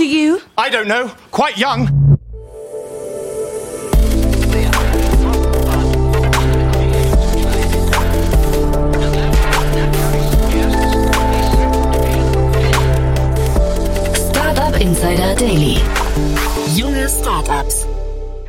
old are you? I don't know. Quite young. Startup Insider Daily. Junge Startups.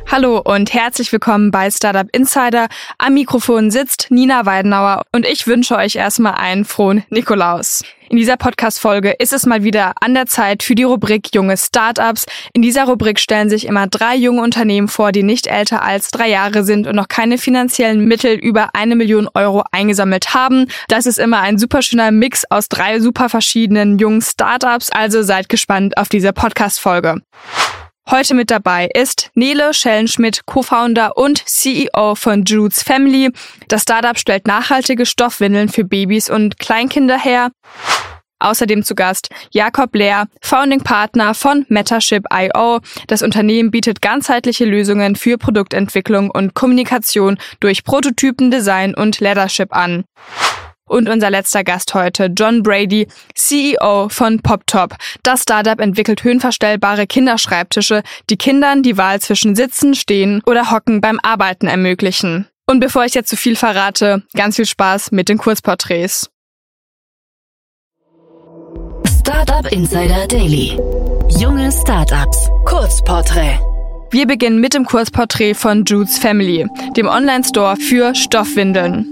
Hallo und herzlich willkommen bei Startup Insider. Am Mikrofon sitzt Nina Weidenauer und ich wünsche euch erstmal einen frohen Nikolaus. In dieser Podcast-Folge ist es mal wieder an der Zeit für die Rubrik Junge Startups. In dieser Rubrik stellen sich immer drei junge Unternehmen vor, die nicht älter als drei Jahre sind und noch keine finanziellen Mittel über eine Million Euro eingesammelt haben. Das ist immer ein super schöner Mix aus drei super verschiedenen jungen Startups. Also seid gespannt auf diese Podcast-Folge. Heute mit dabei ist Nele Schellenschmidt, Co-Founder und CEO von Jude's Family. Das Startup stellt nachhaltige Stoffwindeln für Babys und Kleinkinder her. Außerdem zu Gast Jakob Lehr, Founding Partner von Metaship.io. Das Unternehmen bietet ganzheitliche Lösungen für Produktentwicklung und Kommunikation durch Prototypen, Design und Leadership an. Und unser letzter Gast heute, John Brady, CEO von PopTop. Das Startup entwickelt höhenverstellbare Kinderschreibtische, die Kindern die Wahl zwischen Sitzen, Stehen oder Hocken beim Arbeiten ermöglichen. Und bevor ich jetzt zu viel verrate, ganz viel Spaß mit den Kurzporträts. Startup Insider Daily. Junge Startups. Kurzporträt. Wir beginnen mit dem Kurzporträt von Jude's Family, dem Online-Store für Stoffwindeln.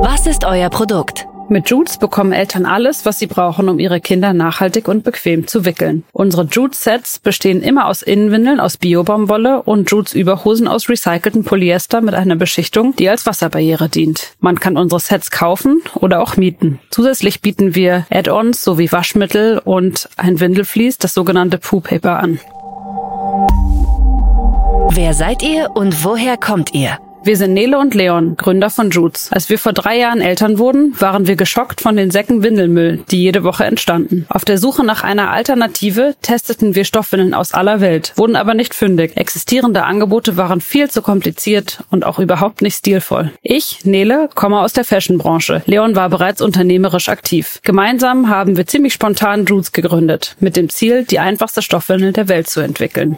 Was ist euer Produkt? Mit Jutes bekommen Eltern alles, was sie brauchen, um ihre Kinder nachhaltig und bequem zu wickeln. Unsere Jutes-Sets bestehen immer aus Innenwindeln aus Biobaumwolle und Jutes-Überhosen aus recyceltem Polyester mit einer Beschichtung, die als Wasserbarriere dient. Man kann unsere Sets kaufen oder auch mieten. Zusätzlich bieten wir Add-ons sowie Waschmittel und ein Windelflies, das sogenannte Poo Paper an. Wer seid ihr und woher kommt ihr? Wir sind Nele und Leon, Gründer von Jutes. Als wir vor drei Jahren Eltern wurden, waren wir geschockt von den Säcken Windelmüll, die jede Woche entstanden. Auf der Suche nach einer Alternative testeten wir Stoffwindeln aus aller Welt, wurden aber nicht fündig. Existierende Angebote waren viel zu kompliziert und auch überhaupt nicht stilvoll. Ich, Nele, komme aus der Fashionbranche. Leon war bereits unternehmerisch aktiv. Gemeinsam haben wir ziemlich spontan Jutes gegründet, mit dem Ziel, die einfachste Stoffwindel der Welt zu entwickeln.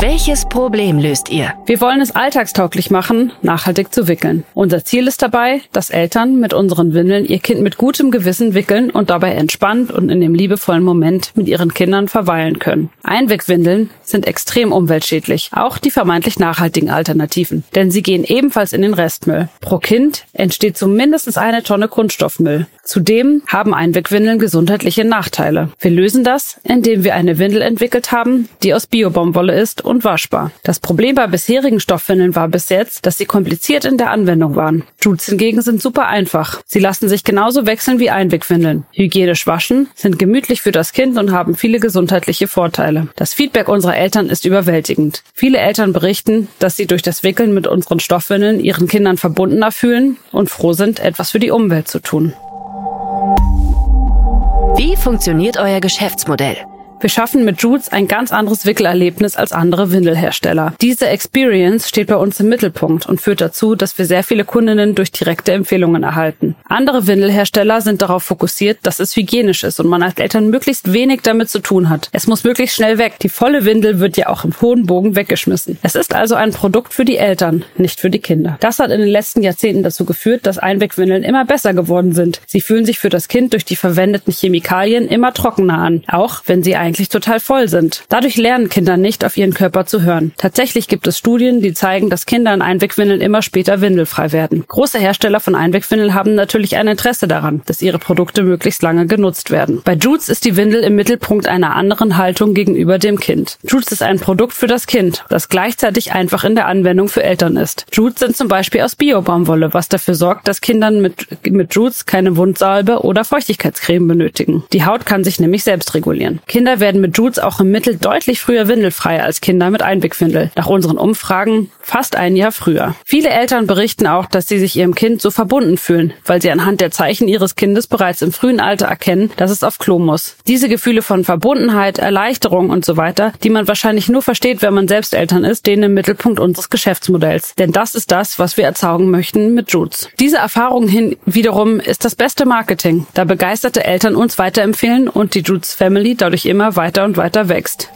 Welches Problem löst ihr? Wir wollen es alltagstauglich machen, nachhaltig zu wickeln. Unser Ziel ist dabei, dass Eltern mit unseren Windeln ihr Kind mit gutem Gewissen wickeln und dabei entspannt und in dem liebevollen Moment mit ihren Kindern verweilen können. Einwegwindeln sind extrem umweltschädlich, auch die vermeintlich nachhaltigen Alternativen, denn sie gehen ebenfalls in den Restmüll. Pro Kind entsteht so mindestens eine Tonne Kunststoffmüll. Zudem haben Einwegwindeln gesundheitliche Nachteile. Wir lösen das, indem wir eine Windel entwickelt haben, die aus Biobaumwolle ist und waschbar. Das Problem bei bisherigen Stoffwindeln war bis jetzt, dass sie kompliziert in der Anwendung waren. Jutes hingegen sind super einfach. Sie lassen sich genauso wechseln wie Einwegwindeln. Hygienisch waschen, sind gemütlich für das Kind und haben viele gesundheitliche Vorteile. Das Feedback unserer Eltern ist überwältigend. Viele Eltern berichten, dass sie durch das Wickeln mit unseren Stoffwindeln ihren Kindern verbundener fühlen und froh sind, etwas für die Umwelt zu tun. Wie funktioniert euer Geschäftsmodell? Wir schaffen mit Jutes ein ganz anderes Wickelerlebnis als andere Windelhersteller. Diese Experience steht bei uns im Mittelpunkt und führt dazu, dass wir sehr viele Kundinnen durch direkte Empfehlungen erhalten. Andere Windelhersteller sind darauf fokussiert, dass es hygienisch ist und man als Eltern möglichst wenig damit zu tun hat. Es muss möglichst schnell weg. Die volle Windel wird ja auch im hohen Bogen weggeschmissen. Es ist also ein Produkt für die Eltern, nicht für die Kinder. Das hat in den letzten Jahrzehnten dazu geführt, dass Einwegwindeln immer besser geworden sind. Sie fühlen sich für das Kind durch die verwendeten Chemikalien immer trockener an, auch wenn sie eigentlich total voll sind. Dadurch lernen Kinder nicht, auf ihren Körper zu hören. Tatsächlich gibt es Studien, die zeigen, dass Kinder in Einwegwindeln immer später windelfrei werden. Große Hersteller von Einwegwindeln haben natürlich ein Interesse daran, dass ihre Produkte möglichst lange genutzt werden. Bei Jutes ist die Windel im Mittelpunkt einer anderen Haltung gegenüber dem Kind. Jutes ist ein Produkt für das Kind, das gleichzeitig einfach in der Anwendung für Eltern ist. Jutes sind zum Beispiel aus Biobaumwolle, was dafür sorgt, dass Kindern mit, mit Jutes keine Wundsalbe oder Feuchtigkeitscreme benötigen. Die Haut kann sich nämlich selbst regulieren. Kinder Kinder werden mit Jules auch im Mittel deutlich früher windelfrei als Kinder mit Einwegwindel. Nach unseren Umfragen fast ein Jahr früher. Viele Eltern berichten auch, dass sie sich ihrem Kind so verbunden fühlen, weil sie anhand der Zeichen ihres Kindes bereits im frühen Alter erkennen, dass es auf Klo muss. Diese Gefühle von Verbundenheit, Erleichterung und so weiter, die man wahrscheinlich nur versteht, wenn man selbst Eltern ist, stehen im Mittelpunkt unseres Geschäftsmodells. Denn das ist das, was wir erzeugen möchten mit Jutes. Diese Erfahrung hin wiederum ist das beste Marketing, da begeisterte Eltern uns weiterempfehlen und die Jutes Family dadurch immer weiter und weiter wächst.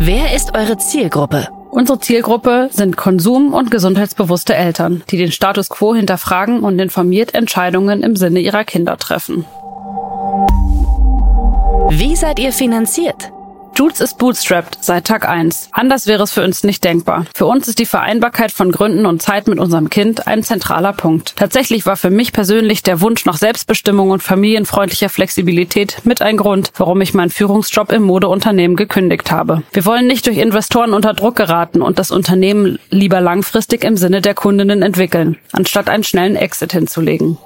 Wer ist eure Zielgruppe? Unsere Zielgruppe sind konsum- und gesundheitsbewusste Eltern, die den Status quo hinterfragen und informiert Entscheidungen im Sinne ihrer Kinder treffen. Wie seid ihr finanziert? Jules ist bootstrapped seit Tag 1. Anders wäre es für uns nicht denkbar. Für uns ist die Vereinbarkeit von Gründen und Zeit mit unserem Kind ein zentraler Punkt. Tatsächlich war für mich persönlich der Wunsch nach Selbstbestimmung und familienfreundlicher Flexibilität mit ein Grund, warum ich meinen Führungsjob im Modeunternehmen gekündigt habe. Wir wollen nicht durch Investoren unter Druck geraten und das Unternehmen lieber langfristig im Sinne der Kundinnen entwickeln, anstatt einen schnellen Exit hinzulegen.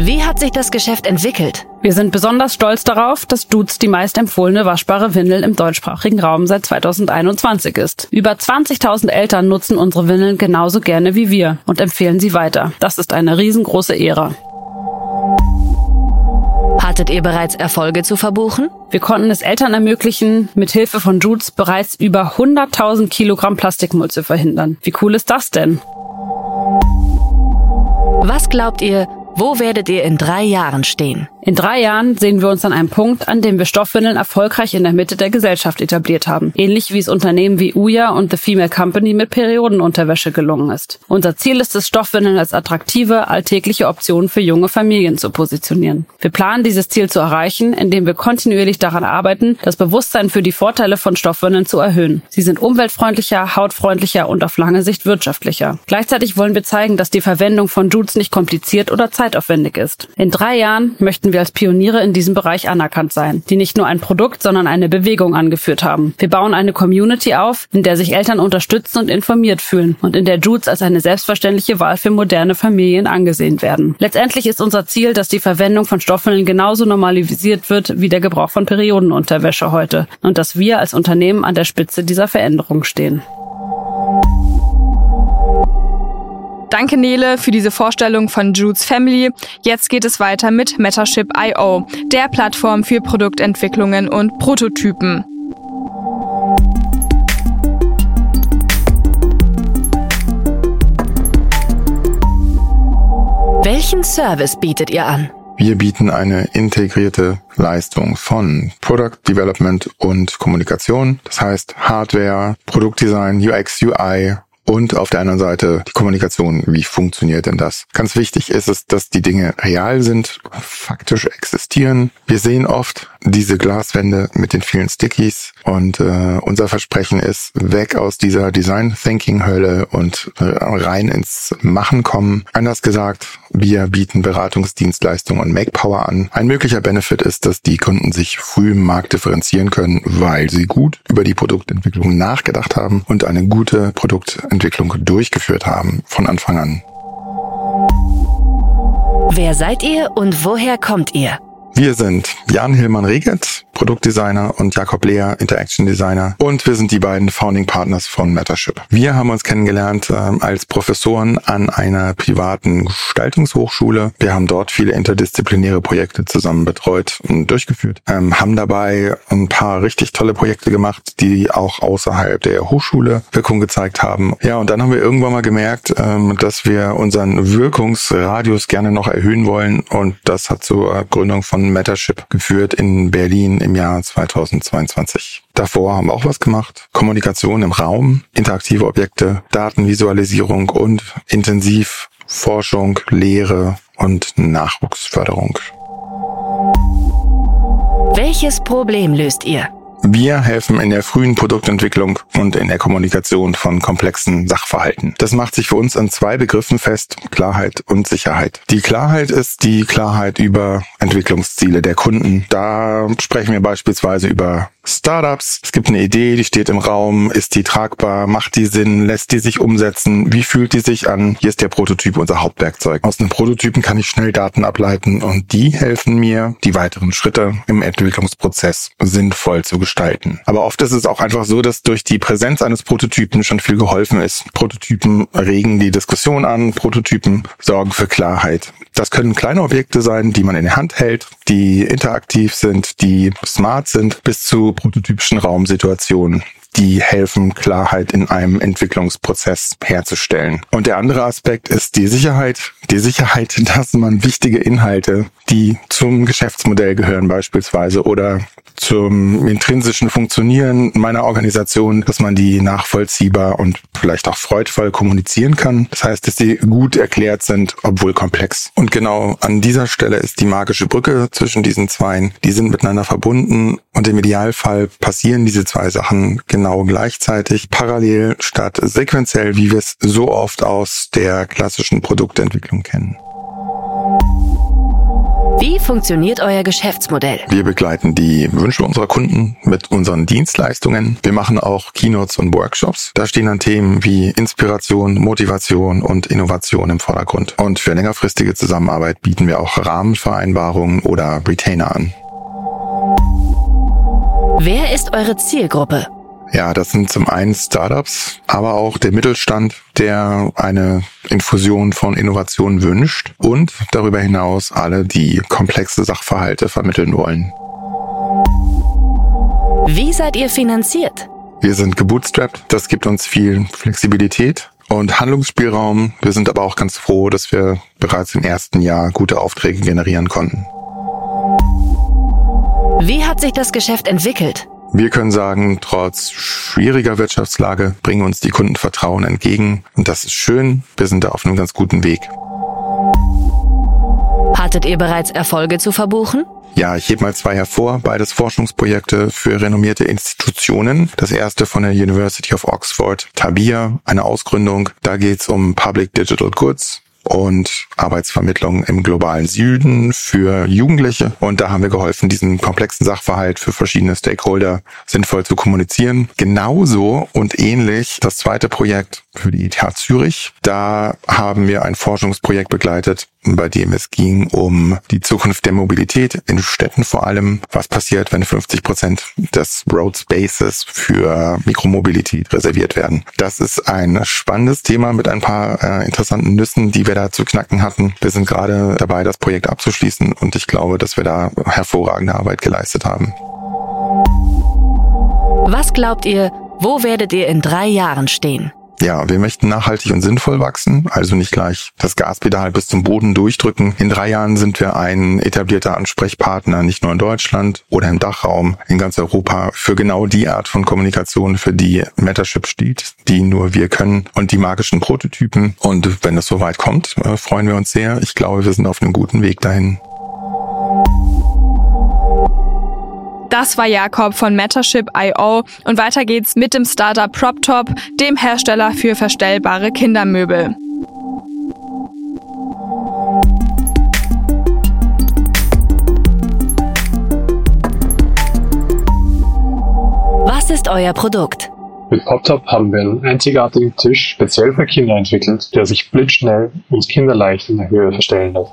Wie hat sich das Geschäft entwickelt? Wir sind besonders stolz darauf, dass Dudes die meist empfohlene waschbare Windel im deutschsprachigen Raum seit 2021 ist. Über 20.000 Eltern nutzen unsere Windeln genauso gerne wie wir und empfehlen sie weiter. Das ist eine riesengroße Ehre. Hattet ihr bereits Erfolge zu verbuchen? Wir konnten es Eltern ermöglichen, mit Hilfe von Judes bereits über 100.000 Kilogramm Plastikmüll zu verhindern. Wie cool ist das denn? Was glaubt ihr, wo werdet ihr in drei Jahren stehen? In drei Jahren sehen wir uns an einem Punkt, an dem wir Stoffwindeln erfolgreich in der Mitte der Gesellschaft etabliert haben. Ähnlich wie es Unternehmen wie Uya und The Female Company mit Periodenunterwäsche gelungen ist. Unser Ziel ist es, Stoffwindeln als attraktive, alltägliche Option für junge Familien zu positionieren. Wir planen dieses Ziel zu erreichen, indem wir kontinuierlich daran arbeiten, das Bewusstsein für die Vorteile von Stoffwindeln zu erhöhen. Sie sind umweltfreundlicher, hautfreundlicher und auf lange Sicht wirtschaftlicher. Gleichzeitig wollen wir zeigen, dass die Verwendung von Jutes nicht kompliziert oder zeitaufwendig ist. In drei Jahren möchten wir als Pioniere in diesem Bereich anerkannt sein, die nicht nur ein Produkt, sondern eine Bewegung angeführt haben. Wir bauen eine Community auf, in der sich Eltern unterstützt und informiert fühlen und in der Jutes als eine selbstverständliche Wahl für moderne Familien angesehen werden. Letztendlich ist unser Ziel, dass die Verwendung von Stoffwindeln genauso normalisiert wird wie der Gebrauch von Periodenunterwäsche heute und dass wir als Unternehmen an der Spitze dieser Veränderung stehen. Danke Nele für diese Vorstellung von Jude's Family. Jetzt geht es weiter mit Metaship.io, der Plattform für Produktentwicklungen und Prototypen. Welchen Service bietet ihr an? Wir bieten eine integrierte Leistung von Product Development und Kommunikation. Das heißt Hardware, Produktdesign, UX, UI, und auf der anderen Seite die Kommunikation. Wie funktioniert denn das? Ganz wichtig ist es, dass die Dinge real sind, faktisch existieren. Wir sehen oft diese Glaswände mit den vielen Stickies und äh, unser Versprechen ist, weg aus dieser Design Thinking Hölle und äh, rein ins Machen kommen. Anders gesagt, wir bieten Beratungsdienstleistungen und Make Power an. Ein möglicher Benefit ist, dass die Kunden sich früh im Markt differenzieren können, weil sie gut über die Produktentwicklung nachgedacht haben und eine gute Produktentwicklung durchgeführt haben von Anfang an. Wer seid ihr und woher kommt ihr? Wir sind Jan Hillmann Reget, Produktdesigner und Jakob Lehr, Interaction Designer. Und wir sind die beiden Founding Partners von Mattership. Wir haben uns kennengelernt äh, als Professoren an einer privaten Gestaltungshochschule. Wir haben dort viele interdisziplinäre Projekte zusammen betreut und durchgeführt, ähm, haben dabei ein paar richtig tolle Projekte gemacht, die auch außerhalb der Hochschule Wirkung gezeigt haben. Ja, und dann haben wir irgendwann mal gemerkt, ähm, dass wir unseren Wirkungsradius gerne noch erhöhen wollen und das hat zur Gründung von Mattership geführt in Berlin im Jahr 2022. Davor haben wir auch was gemacht. Kommunikation im Raum, interaktive Objekte, Datenvisualisierung und intensiv Forschung, Lehre und Nachwuchsförderung. Welches Problem löst ihr? Wir helfen in der frühen Produktentwicklung und in der Kommunikation von komplexen Sachverhalten. Das macht sich für uns an zwei Begriffen fest, Klarheit und Sicherheit. Die Klarheit ist die Klarheit über Entwicklungsziele der Kunden. Da sprechen wir beispielsweise über Startups. Es gibt eine Idee, die steht im Raum, ist die tragbar, macht die Sinn, lässt die sich umsetzen, wie fühlt die sich an? Hier ist der Prototyp unser Hauptwerkzeug. Aus einem Prototypen kann ich schnell Daten ableiten und die helfen mir, die weiteren Schritte im Entwicklungsprozess sinnvoll zu gestalten. Aber oft ist es auch einfach so, dass durch die Präsenz eines Prototypen schon viel geholfen ist. Prototypen regen die Diskussion an, Prototypen sorgen für Klarheit. Das können kleine Objekte sein, die man in der Hand hält, die interaktiv sind, die smart sind, bis zu prototypischen Raumsituationen die helfen, Klarheit in einem Entwicklungsprozess herzustellen. Und der andere Aspekt ist die Sicherheit. Die Sicherheit, dass man wichtige Inhalte, die zum Geschäftsmodell gehören beispielsweise oder zum intrinsischen Funktionieren meiner Organisation, dass man die nachvollziehbar und vielleicht auch freudvoll kommunizieren kann. Das heißt, dass sie gut erklärt sind, obwohl komplex. Und genau an dieser Stelle ist die magische Brücke zwischen diesen zwei. Die sind miteinander verbunden und im Idealfall passieren diese zwei Sachen genau gleichzeitig, parallel statt sequenziell, wie wir es so oft aus der klassischen Produktentwicklung kennen. Wie funktioniert euer Geschäftsmodell? Wir begleiten die Wünsche unserer Kunden mit unseren Dienstleistungen. Wir machen auch Keynotes und Workshops. Da stehen dann Themen wie Inspiration, Motivation und Innovation im Vordergrund. Und für längerfristige Zusammenarbeit bieten wir auch Rahmenvereinbarungen oder Retainer an. Wer ist eure Zielgruppe? Ja, das sind zum einen Startups, aber auch der Mittelstand, der eine Infusion von Innovation wünscht und darüber hinaus alle, die komplexe Sachverhalte vermitteln wollen. Wie seid ihr finanziert? Wir sind gebootstrapped, das gibt uns viel Flexibilität und Handlungsspielraum. Wir sind aber auch ganz froh, dass wir bereits im ersten Jahr gute Aufträge generieren konnten. Wie hat sich das Geschäft entwickelt? Wir können sagen, trotz schwieriger Wirtschaftslage bringen uns die Kunden Vertrauen entgegen. Und das ist schön. Wir sind da auf einem ganz guten Weg. Hattet ihr bereits Erfolge zu verbuchen? Ja, ich hebe mal zwei hervor. Beides Forschungsprojekte für renommierte Institutionen. Das erste von der University of Oxford, Tabia, eine Ausgründung. Da geht es um Public Digital Goods und Arbeitsvermittlung im globalen Süden für Jugendliche. Und da haben wir geholfen, diesen komplexen Sachverhalt für verschiedene Stakeholder sinnvoll zu kommunizieren. Genauso und ähnlich das zweite Projekt für die ETH Zürich. Da haben wir ein Forschungsprojekt begleitet, bei dem es ging um die Zukunft der Mobilität in Städten vor allem. Was passiert, wenn 50 Prozent des Road Spaces für Mikromobilität reserviert werden? Das ist ein spannendes Thema mit ein paar äh, interessanten Nüssen, die wir da zu knacken hatten. Wir sind gerade dabei, das Projekt abzuschließen und ich glaube, dass wir da hervorragende Arbeit geleistet haben. Was glaubt ihr, wo werdet ihr in drei Jahren stehen? Ja, wir möchten nachhaltig und sinnvoll wachsen, also nicht gleich das Gaspedal bis zum Boden durchdrücken. In drei Jahren sind wir ein etablierter Ansprechpartner, nicht nur in Deutschland oder im Dachraum, in ganz Europa, für genau die Art von Kommunikation, für die Mattership steht, die nur wir können und die magischen Prototypen. Und wenn es soweit kommt, äh, freuen wir uns sehr. Ich glaube, wir sind auf einem guten Weg dahin. Das war Jakob von Mattership.io und weiter geht's mit dem Startup PropTop, dem Hersteller für verstellbare Kindermöbel. Was ist euer Produkt? Mit PopTop haben wir einen einzigartigen Tisch speziell für Kinder entwickelt, der sich blitzschnell und kinderleicht in der Höhe verstellen lässt.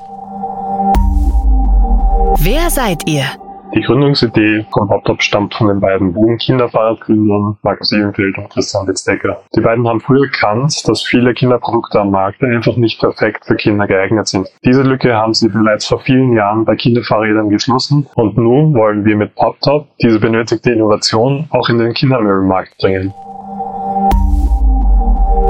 Wer seid ihr? Die Gründungsidee von HopTop stammt von den beiden Boom Kinderfahrradgründern Markus Ebenfeld und Christian Witzdecker. Die beiden haben früh erkannt, dass viele Kinderprodukte am Markt einfach nicht perfekt für Kinder geeignet sind. Diese Lücke haben sie bereits vor vielen Jahren bei Kinderfahrrädern geschlossen und nun wollen wir mit PopTop diese benötigte Innovation auch in den Kindermöbelmarkt bringen.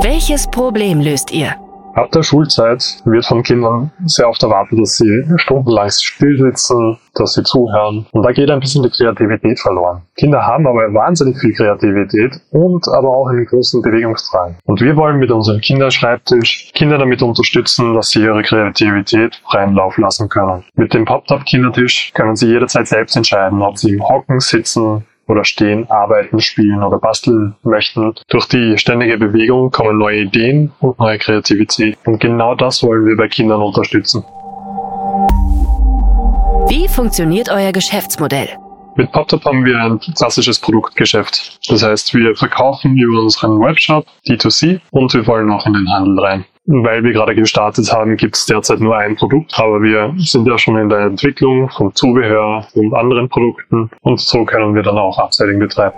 Welches Problem löst ihr? Ab der Schulzeit wird von Kindern sehr oft erwartet, dass sie stundenlang still sitzen, dass sie zuhören. Und da geht ein bisschen die Kreativität verloren. Kinder haben aber wahnsinnig viel Kreativität und aber auch einen großen Bewegungsdrang. Und wir wollen mit unserem Kinderschreibtisch Kinder damit unterstützen, dass sie ihre Kreativität freien Lauf lassen können. Mit dem Pop-Top-Kindertisch können sie jederzeit selbst entscheiden, ob sie im Hocken sitzen, oder stehen, arbeiten, spielen oder basteln möchten. Durch die ständige Bewegung kommen neue Ideen und neue Kreativität. Und genau das wollen wir bei Kindern unterstützen. Wie funktioniert euer Geschäftsmodell? Mit PopTop haben wir ein klassisches Produktgeschäft. Das heißt, wir verkaufen über unseren Webshop D2C und wir wollen auch in den Handel rein. Weil wir gerade gestartet haben, gibt es derzeit nur ein Produkt, aber wir sind ja schon in der Entwicklung von Zubehör und anderen Produkten und so können wir dann auch Upselling betreiben.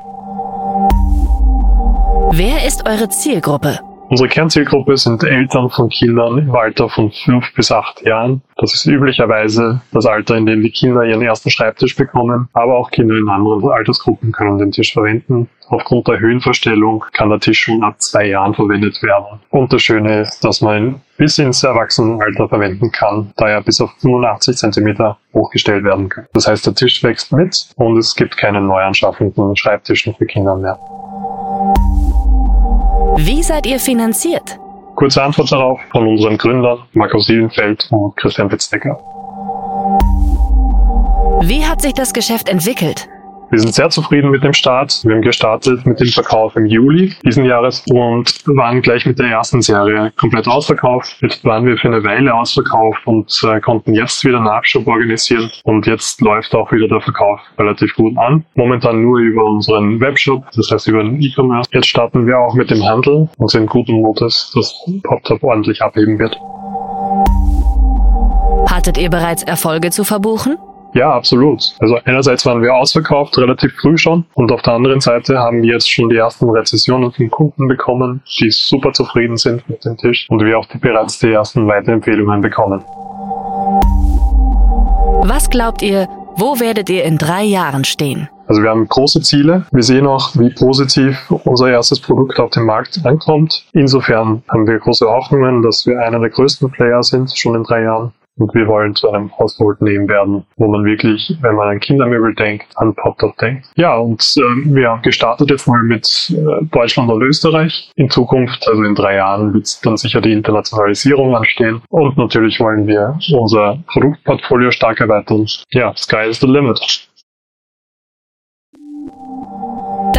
Wer ist eure Zielgruppe? Unsere Kernzielgruppe sind Eltern von Kindern im Alter von fünf bis acht Jahren. Das ist üblicherweise das Alter, in dem die Kinder ihren ersten Schreibtisch bekommen, aber auch Kinder in anderen Altersgruppen können den Tisch verwenden. Aufgrund der Höhenverstellung kann der Tisch schon ab zwei Jahren verwendet werden. Und das Schöne ist, dass man ihn bis ins Erwachsenenalter verwenden kann, da er bis auf 85 cm hochgestellt werden kann. Das heißt, der Tisch wächst mit und es gibt keine neuanschaffenden Schreibtischen für Kinder mehr. Wie seid ihr finanziert? Kurze Antwort darauf von unseren Gründern Markus Sielenfeld und Christian Witzdecker. Wie hat sich das Geschäft entwickelt? Wir sind sehr zufrieden mit dem Start. Wir haben gestartet mit dem Verkauf im Juli diesen Jahres und waren gleich mit der ersten Serie komplett ausverkauft. Jetzt waren wir für eine Weile ausverkauft und äh, konnten jetzt wieder Nachschub organisieren und jetzt läuft auch wieder der Verkauf relativ gut an. Momentan nur über unseren Webshop, das heißt über den E-Commerce. Jetzt starten wir auch mit dem Handel und sind guten Mutes, dass PopTop ordentlich abheben wird. Hattet ihr bereits Erfolge zu verbuchen? Ja, absolut. Also einerseits waren wir ausverkauft, relativ früh schon. Und auf der anderen Seite haben wir jetzt schon die ersten Rezessionen von Kunden bekommen, die super zufrieden sind mit dem Tisch. Und wir auch die, bereits die ersten Weiterempfehlungen bekommen. Was glaubt ihr, wo werdet ihr in drei Jahren stehen? Also wir haben große Ziele. Wir sehen auch, wie positiv unser erstes Produkt auf dem Markt ankommt. Insofern haben wir große Hoffnungen, dass wir einer der größten Player sind, schon in drei Jahren. Und wir wollen zu einem Household Name werden, wo man wirklich, wenn man an Kindermöbel denkt, an PopTop denkt. Ja, und äh, wir haben gestartet jetzt mal mit äh, Deutschland und Österreich. In Zukunft, also in drei Jahren, wird dann sicher die Internationalisierung anstehen. Und natürlich wollen wir unser Produktportfolio stark erweitern. Ja, sky is the limit.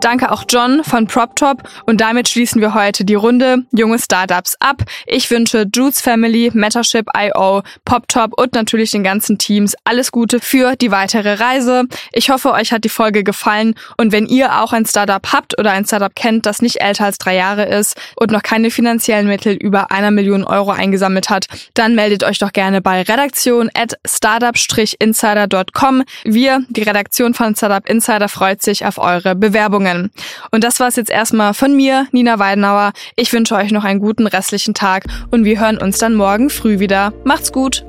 Danke auch John von PropTop und damit schließen wir heute die Runde junge Startups ab. Ich wünsche Jude's Family, Metaship.io, PopTop und natürlich den ganzen Teams alles Gute für die weitere Reise. Ich hoffe, euch hat die Folge gefallen und wenn ihr auch ein Startup habt oder ein Startup kennt, das nicht älter als drei Jahre ist und noch keine finanziellen Mittel über einer Million Euro eingesammelt hat, dann meldet euch doch gerne bei redaktion at startup-insider.com. Wir, die Redaktion von Startup Insider, freut sich auf eure Bewerbungen. Sendungen. Und das war's jetzt erstmal von mir, Nina Weidenauer. Ich wünsche euch noch einen guten restlichen Tag und wir hören uns dann morgen früh wieder. Macht's gut!